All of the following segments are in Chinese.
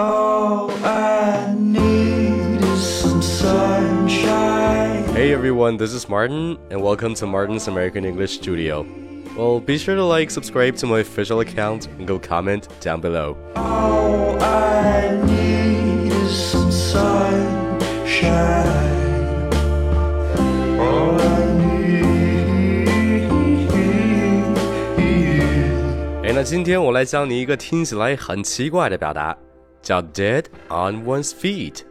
All I need is some sunshine. Hey everyone, this is Martin, and welcome to Martin's American English Studio. Well, be sure to like, subscribe to my official account, and go comment down below. All I need is some sunshine. All I need. 哎，那今天我来教你一个听起来很奇怪的表达， 叫 dead on one's feet。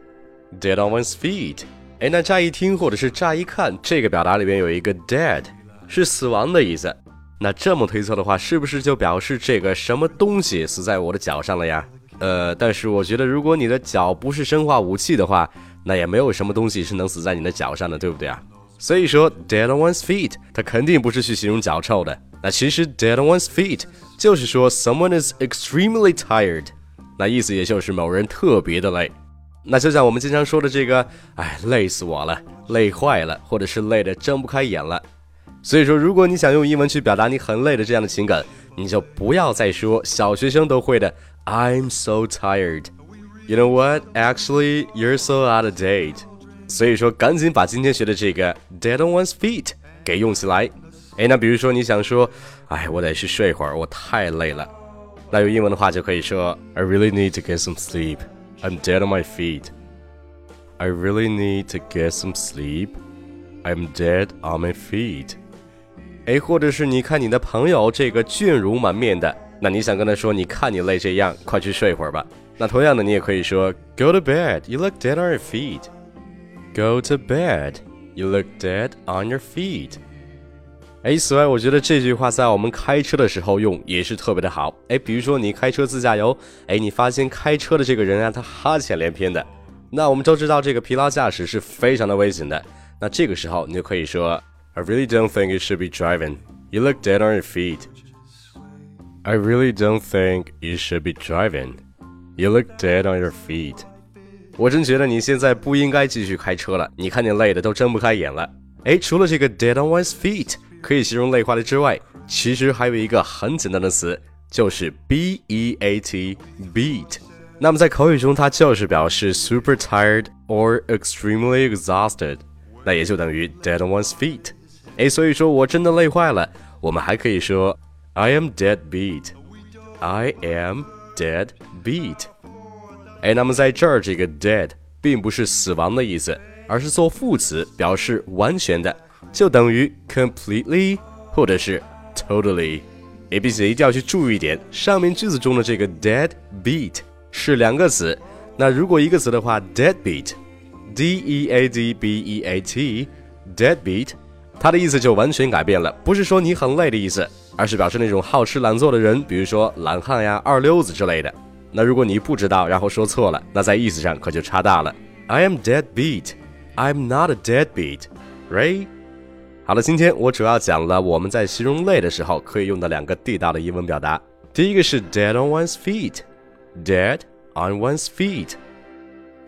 dead on one's feet。哎，那乍一听或者是乍一看，这个表达里边有一个 dead，是死亡的意思。那这么推测的话，是不是就表示这个什么东西死在我的脚上了呀？呃，但是我觉得，如果你的脚不是生化武器的话，那也没有什么东西是能死在你的脚上的，对不对啊？所以说，dead on one's feet，它肯定不是去形容脚臭的。那其实，dead on one's feet 就是说 someone is extremely tired，那意思也就是某人特别的累。那就像我们经常说的这个，哎，累死我了，累坏了，或者是累得睁不开眼了。所以说，如果你想用英文去表达你很累的这样的情感，你就不要再说小学生都会的 "I'm so tired." You know what? Actually, you're so out of date. 所以说，赶紧把今天学的这个 "dead on one's feet" 给用起来。哎，那比如说你想说，哎，我得去睡会儿，我太累了。那用英文的话就可以说 "I really need to get some sleep. I'm dead on my feet." I really need to get some sleep. I'm dead on my feet. 哎，或者是你看你的朋友这个倦容满面的，那你想跟他说，你看你累这样，快去睡会儿吧。那同样的，你也可以说，Go to bed. You look dead on your feet. Go to bed. You look dead on your feet. 哎，此外，我觉得这句话在我们开车的时候用也是特别的好。哎，比如说你开车自驾游，哎，你发现开车的这个人啊，他哈欠连篇的，那我们都知道这个疲劳驾驶是非常的危险的。那这个时候你就可以说。I really don't think you should be driving. You look dead on your feet. I really don't think you should be driving. You look dead on your feet. 我真觉得你现在不应该继续开车了。你看你累的都睁不开眼了。哎，除了这个 dead on one's feet 可以形容累坏了之外，其实还有一个很简单的词，就是 b e a t beat。那么在口语中，它就是表示 super tired or extremely exhausted，那也就等于 dead on one's feet。哎，所以说我真的累坏了。我们还可以说 I am dead beat。I am dead beat。哎，那么在这儿这个 dead 并不是死亡的意思，而是做副词，表示完全的，就等于 completely 或者是 totally，ABC 一定要去注意一点，上面句子中的这个 dead beat 是两个词。那如果一个词的话，dead beat，d e a d b e a t，dead beat。它的意思就完全改变了，不是说你很累的意思，而是表示那种好吃懒做的人，比如说懒汉呀、二流子之类的。那如果你不知道，然后说错了，那在意思上可就差大了。I am dead beat. I'm not a dead beat, right? 好了，今天我主要讲了我们在形容累的时候可以用的两个地道的英文表达。第一个是 dead on one's feet, dead on one's feet。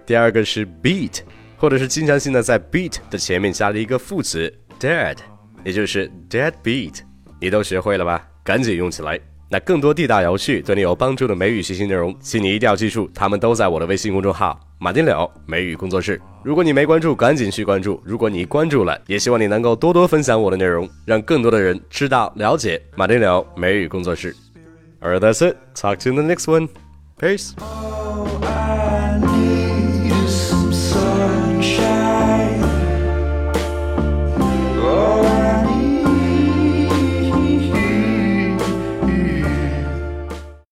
第二个是 beat，或者是经常性的在 beat 的前面加了一个副词。Dead，也就是 dead beat，你都学会了吧？赶紧用起来！那更多地道有趣、对你有帮助的美语学习内容，请你一定要记住，他们都在我的微信公众号“马丁柳美语工作室”。如果你没关注，赶紧去关注；如果你关注了，也希望你能够多多分享我的内容，让更多的人知道、了解马丁柳美语工作室。All right, that's it. Talk to you in the next one. Peace.